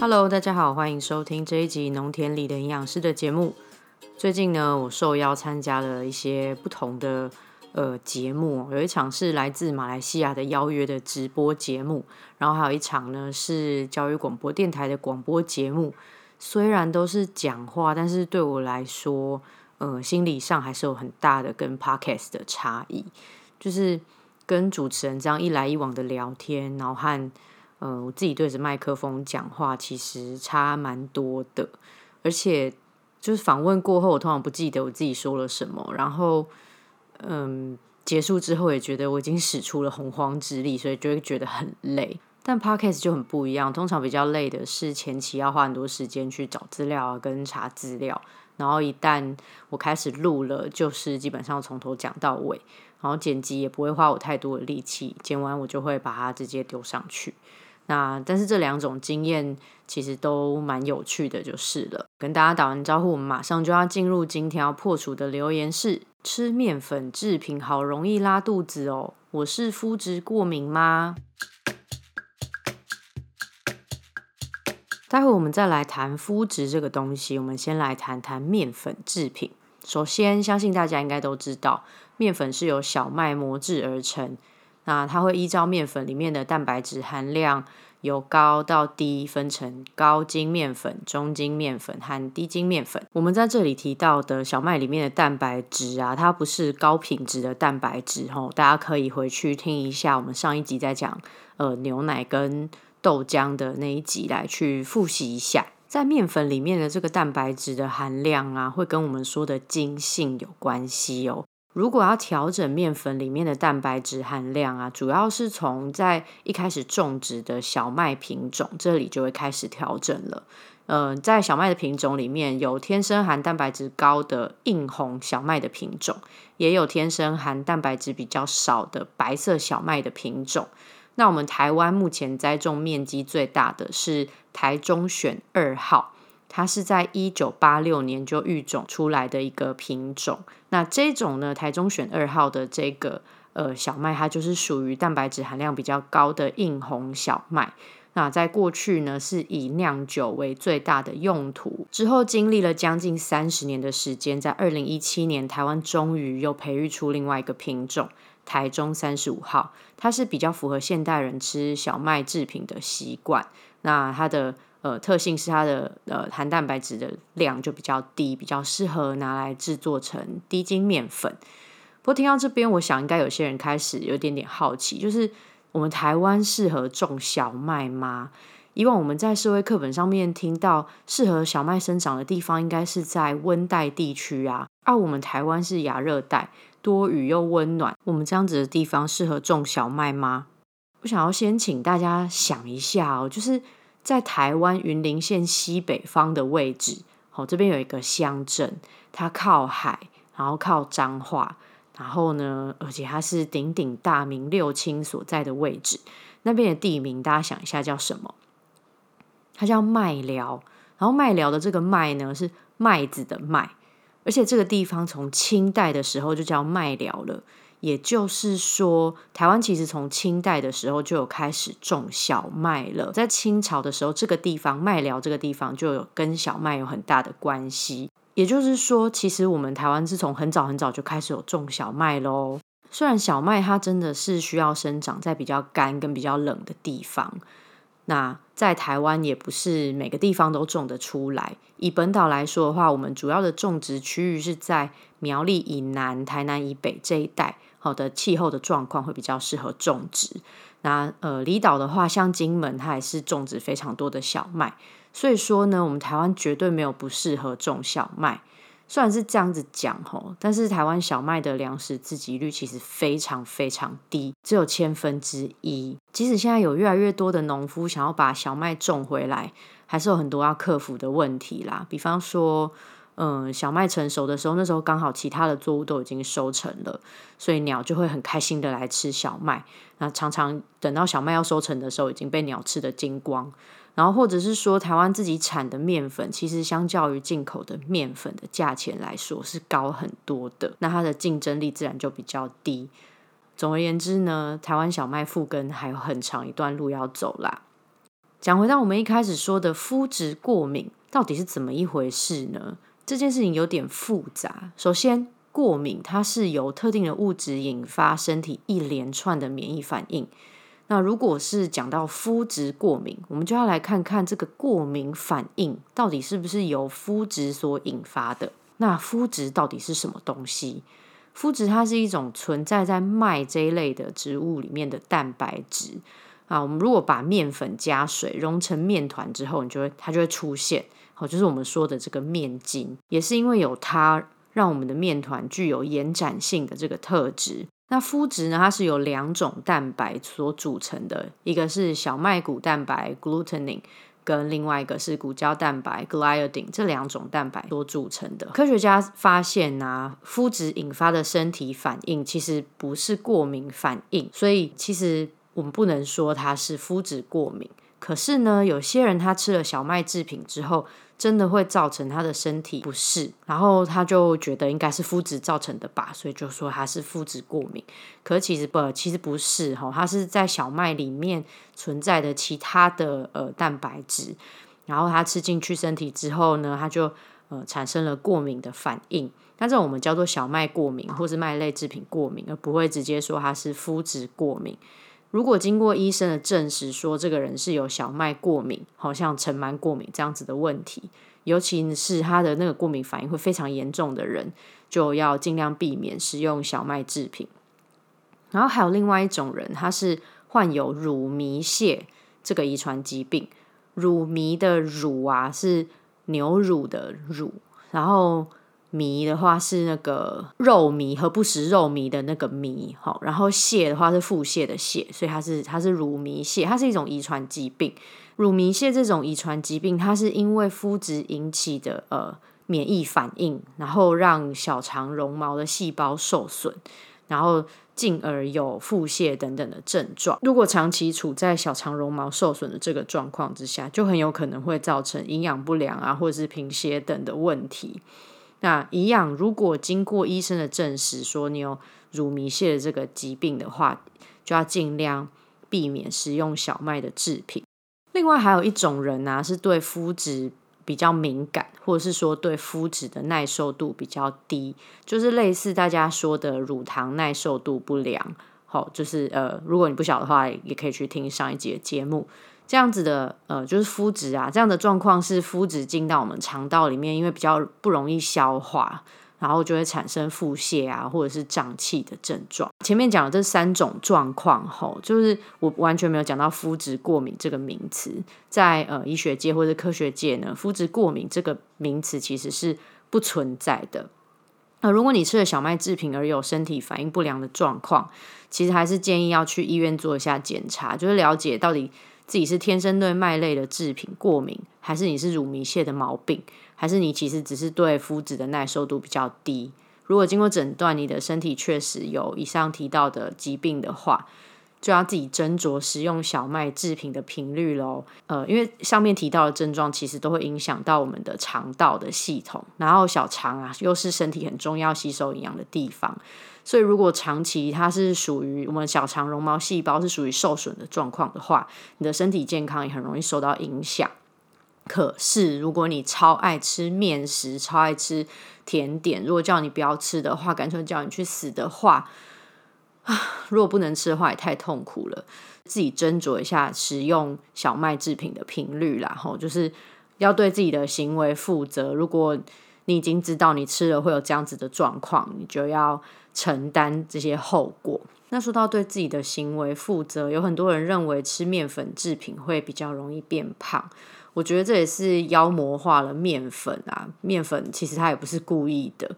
Hello，大家好，欢迎收听这一集《农田里的营养师》的节目。最近呢，我受邀参加了一些不同的呃节目，有一场是来自马来西亚的邀约的直播节目，然后还有一场呢是教育广播电台的广播节目。虽然都是讲话，但是对我来说，呃，心理上还是有很大的跟 Podcast 的差异，就是跟主持人这样一来一往的聊天，然后和呃我自己对着麦克风讲话，其实差蛮多的。而且就是访问过后，我通常不记得我自己说了什么，然后嗯结束之后也觉得我已经使出了洪荒之力，所以就会觉得很累。但 podcast 就很不一样，通常比较累的是前期要花很多时间去找资料啊，跟查资料。然后一旦我开始录了，就是基本上从头讲到尾，然后剪辑也不会花我太多的力气，剪完我就会把它直接丢上去。那但是这两种经验其实都蛮有趣的，就是了。跟大家打完招呼，我们马上就要进入今天要破除的留言是：吃面粉制品好容易拉肚子哦，我是肤质过敏吗？待会我们再来谈肤质这个东西。我们先来谈谈面粉制品。首先，相信大家应该都知道，面粉是由小麦磨制而成。那它会依照面粉里面的蛋白质含量由高到低，分成高筋面粉、中筋面粉和低筋面粉。我们在这里提到的小麦里面的蛋白质啊，它不是高品质的蛋白质哦，大家可以回去听一下我们上一集在讲呃牛奶跟。豆浆的那一集来去复习一下，在面粉里面的这个蛋白质的含量啊，会跟我们说的筋性有关系哦。如果要调整面粉里面的蛋白质含量啊，主要是从在一开始种植的小麦品种这里就会开始调整了。嗯，在小麦的品种里面有天生含蛋白质高的硬红小麦的品种，也有天生含蛋白质比较少的白色小麦的品种。那我们台湾目前栽种面积最大的是台中选二号，它是在一九八六年就育种出来的一个品种。那这种呢，台中选二号的这个呃小麦，它就是属于蛋白质含量比较高的硬红小麦。那在过去呢，是以酿酒为最大的用途。之后经历了将近三十年的时间，在二零一七年，台湾终于又培育出另外一个品种。台中三十五号，它是比较符合现代人吃小麦制品的习惯。那它的呃特性是它的呃含蛋白质的量就比较低，比较适合拿来制作成低筋面粉。不过听到这边，我想应该有些人开始有点点好奇，就是我们台湾适合种小麦吗？以往我们在社会课本上面听到适合小麦生长的地方，应该是在温带地区啊，而我们台湾是亚热带。多雨又温暖，我们这样子的地方适合种小麦吗？我想要先请大家想一下哦，就是在台湾云林县西北方的位置，好，这边有一个乡镇，它靠海，然后靠彰化，然后呢，而且它是鼎鼎大名六亲所在的位置，那边的地名大家想一下叫什么？它叫麦寮，然后麦寮的这个麦呢是麦子的麦。而且这个地方从清代的时候就叫麦寮了，也就是说，台湾其实从清代的时候就有开始种小麦了。在清朝的时候，这个地方麦寮这个地方就有跟小麦有很大的关系。也就是说，其实我们台湾是从很早很早就开始有种小麦喽。虽然小麦它真的是需要生长在比较干跟比较冷的地方。那在台湾也不是每个地方都种得出来。以本岛来说的话，我们主要的种植区域是在苗栗以南、台南以北这一带，好的气候的状况会比较适合种植。那呃，离岛的话，像金门，它也是种植非常多的小麦。所以说呢，我们台湾绝对没有不适合种小麦。虽然是这样子讲吼，但是台湾小麦的粮食自给率其实非常非常低，只有千分之一。即使现在有越来越多的农夫想要把小麦种回来，还是有很多要克服的问题啦。比方说，嗯，小麦成熟的时候，那时候刚好其他的作物都已经收成了，所以鸟就会很开心的来吃小麦。那常常等到小麦要收成的时候，已经被鸟吃的精光。然后，或者是说，台湾自己产的面粉，其实相较于进口的面粉的价钱来说是高很多的，那它的竞争力自然就比较低。总而言之呢，台湾小麦复耕还有很长一段路要走啦。讲回到我们一开始说的肤质过敏，到底是怎么一回事呢？这件事情有点复杂。首先，过敏它是由特定的物质引发身体一连串的免疫反应。那如果是讲到肤质过敏，我们就要来看看这个过敏反应到底是不是由肤质所引发的。那肤质到底是什么东西？肤质它是一种存在在麦这一类的植物里面的蛋白质。啊，我们如果把面粉加水融成面团之后，你就会它就会出现，好，就是我们说的这个面筋，也是因为有它，让我们的面团具有延展性的这个特质。那麸质呢，它是由两种蛋白所组成的，一个是小麦谷蛋白 （glutenin） 跟另外一个是谷胶蛋白 （gliadin） 这两种蛋白所组成的。科学家发现啊，麸质引发的身体反应其实不是过敏反应，所以其实。我们不能说它是肤质过敏，可是呢，有些人他吃了小麦制品之后，真的会造成他的身体不适，然后他就觉得应该是肤质造成的吧，所以就说他是肤质过敏。可其实不，其实不是哈，它是在小麦里面存在的其他的呃蛋白质，然后他吃进去身体之后呢，他就呃产生了过敏的反应。那这种我们叫做小麦过敏，或是麦类制品过敏，而不会直接说他是肤质过敏。如果经过医生的证实，说这个人是有小麦过敏，好像尘螨过敏这样子的问题，尤其是他的那个过敏反应会非常严重的人，就要尽量避免食用小麦制品。然后还有另外一种人，他是患有乳糜泻这个遗传疾病。乳糜的乳啊，是牛乳的乳，然后。糜的话是那个肉糜和不食肉糜的那个糜，好，然后泻的话是腹泻的泻，所以它是它是乳糜泻，它是一种遗传疾病。乳糜泻这种遗传疾病，它是因为肤质引起的呃免疫反应，然后让小肠绒毛的细胞受损，然后进而有腹泻等等的症状。如果长期处在小肠绒毛受损的这个状况之下，就很有可能会造成营养不良啊，或者是贫血等的问题。那一样，如果经过医生的证实说你有乳糜泻的这个疾病的话，就要尽量避免食用小麦的制品。另外还有一种人呢，是对肤质比较敏感，或者是说对肤质的耐受度比较低，就是类似大家说的乳糖耐受度不良。好，就是呃，如果你不晓得话，也可以去听上一集的节目。这样子的呃，就是肤质啊，这样的状况是肤质进到我们肠道里面，因为比较不容易消化，然后就会产生腹泻啊，或者是胀气的症状。前面讲的这三种状况后，就是我完全没有讲到肤质过敏这个名词，在呃医学界或者科学界呢，肤质过敏这个名词其实是不存在的。那如果你吃了小麦制品而有身体反应不良的状况，其实还是建议要去医院做一下检查，就是了解到底。自己是天生对麦类的制品过敏，还是你是乳糜泻的毛病，还是你其实只是对麸质的耐受度比较低？如果经过诊断，你的身体确实有以上提到的疾病的话，就要自己斟酌食用小麦制品的频率喽。呃，因为上面提到的症状其实都会影响到我们的肠道的系统，然后小肠啊又是身体很重要吸收营养的地方。所以，如果长期它是属于我们小肠绒毛细胞是属于受损的状况的话，你的身体健康也很容易受到影响。可是，如果你超爱吃面食、超爱吃甜点，如果叫你不要吃的话，干脆叫你去死的话，啊，如果不能吃的话，也太痛苦了。自己斟酌一下食用小麦制品的频率啦，吼，就是要对自己的行为负责。如果你已经知道你吃了会有这样子的状况，你就要。承担这些后果。那说到对自己的行为负责，有很多人认为吃面粉制品会比较容易变胖。我觉得这也是妖魔化了面粉啊！面粉其实它也不是故意的。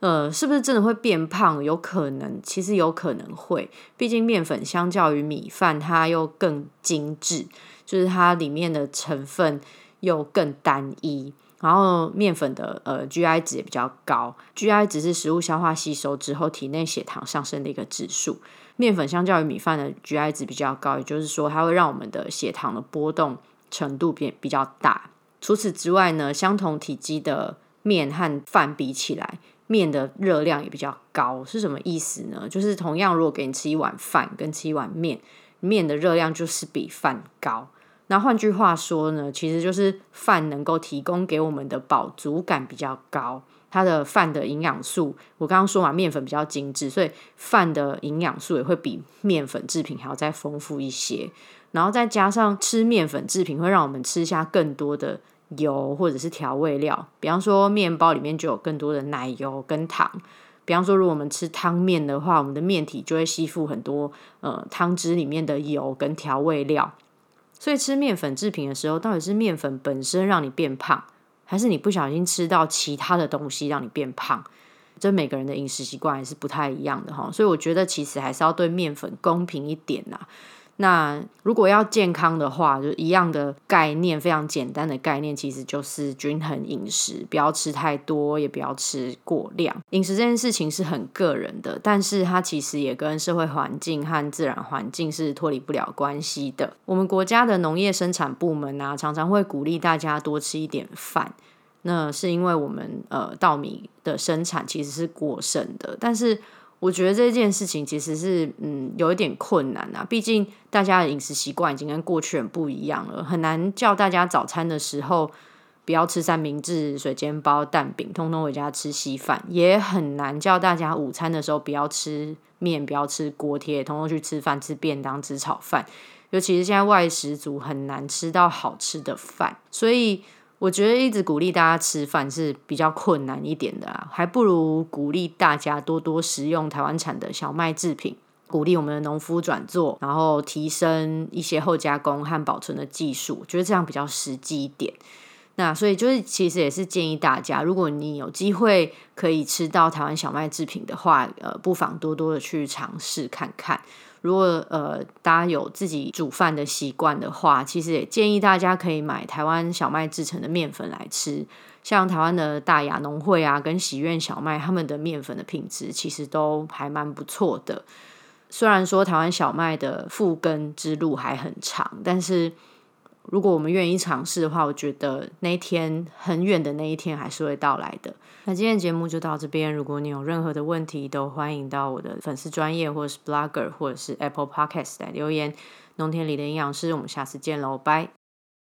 呃，是不是真的会变胖？有可能，其实有可能会。毕竟面粉相较于米饭，它又更精致，就是它里面的成分又更单一。然后面粉的呃 GI 值也比较高，GI 值是食物消化吸收之后体内血糖上升的一个指数。面粉相较于米饭的 GI 值比较高，也就是说它会让我们的血糖的波动程度变比较大。除此之外呢，相同体积的面和饭比起来，面的热量也比较高。是什么意思呢？就是同样如果给你吃一碗饭跟吃一碗面，面的热量就是比饭高。那换句话说呢，其实就是饭能够提供给我们的饱足感比较高。它的饭的营养素，我刚刚说嘛，面粉比较精致，所以饭的营养素也会比面粉制品还要再丰富一些。然后再加上吃面粉制品，会让我们吃下更多的油或者是调味料。比方说，面包里面就有更多的奶油跟糖。比方说，如果我们吃汤面的话，我们的面体就会吸附很多呃汤汁里面的油跟调味料。所以吃面粉制品的时候，到底是面粉本身让你变胖？还是你不小心吃到其他的东西让你变胖，这每个人的饮食习惯还是不太一样的哈，所以我觉得其实还是要对面粉公平一点呐。那如果要健康的话，就一样的概念，非常简单的概念，其实就是均衡饮食，不要吃太多，也不要吃过量。饮食这件事情是很个人的，但是它其实也跟社会环境和自然环境是脱离不了关系的。我们国家的农业生产部门啊，常常会鼓励大家多吃一点饭，那是因为我们呃稻米的生产其实是过剩的，但是。我觉得这件事情其实是嗯有一点困难啊，毕竟大家的饮食习惯已经跟过去很不一样了，很难叫大家早餐的时候不要吃三明治、水煎包、蛋饼，通通回家吃稀饭，也很难叫大家午餐的时候不要吃面、不要吃锅贴，通通去吃饭、吃便当、吃炒饭。尤其是现在外食族很难吃到好吃的饭，所以。我觉得一直鼓励大家吃饭是比较困难一点的啊，还不如鼓励大家多多食用台湾产的小麦制品，鼓励我们的农夫转做，然后提升一些后加工和保存的技术，觉得这样比较实际一点。那所以就是其实也是建议大家，如果你有机会可以吃到台湾小麦制品的话，呃，不妨多多的去尝试看看。如果呃大家有自己煮饭的习惯的话，其实也建议大家可以买台湾小麦制成的面粉来吃。像台湾的大雅农会啊，跟喜苑小麦，他们的面粉的品质其实都还蛮不错的。虽然说台湾小麦的复耕之路还很长，但是。如果我们愿意尝试的话，我觉得那一天很远的那一天还是会到来的。那今天节目就到这边，如果你有任何的问题，都欢迎到我的粉丝专业或者是 Blogger 或者是 Apple Podcast 来留言。农田里的营养师，我们下次见喽，拜。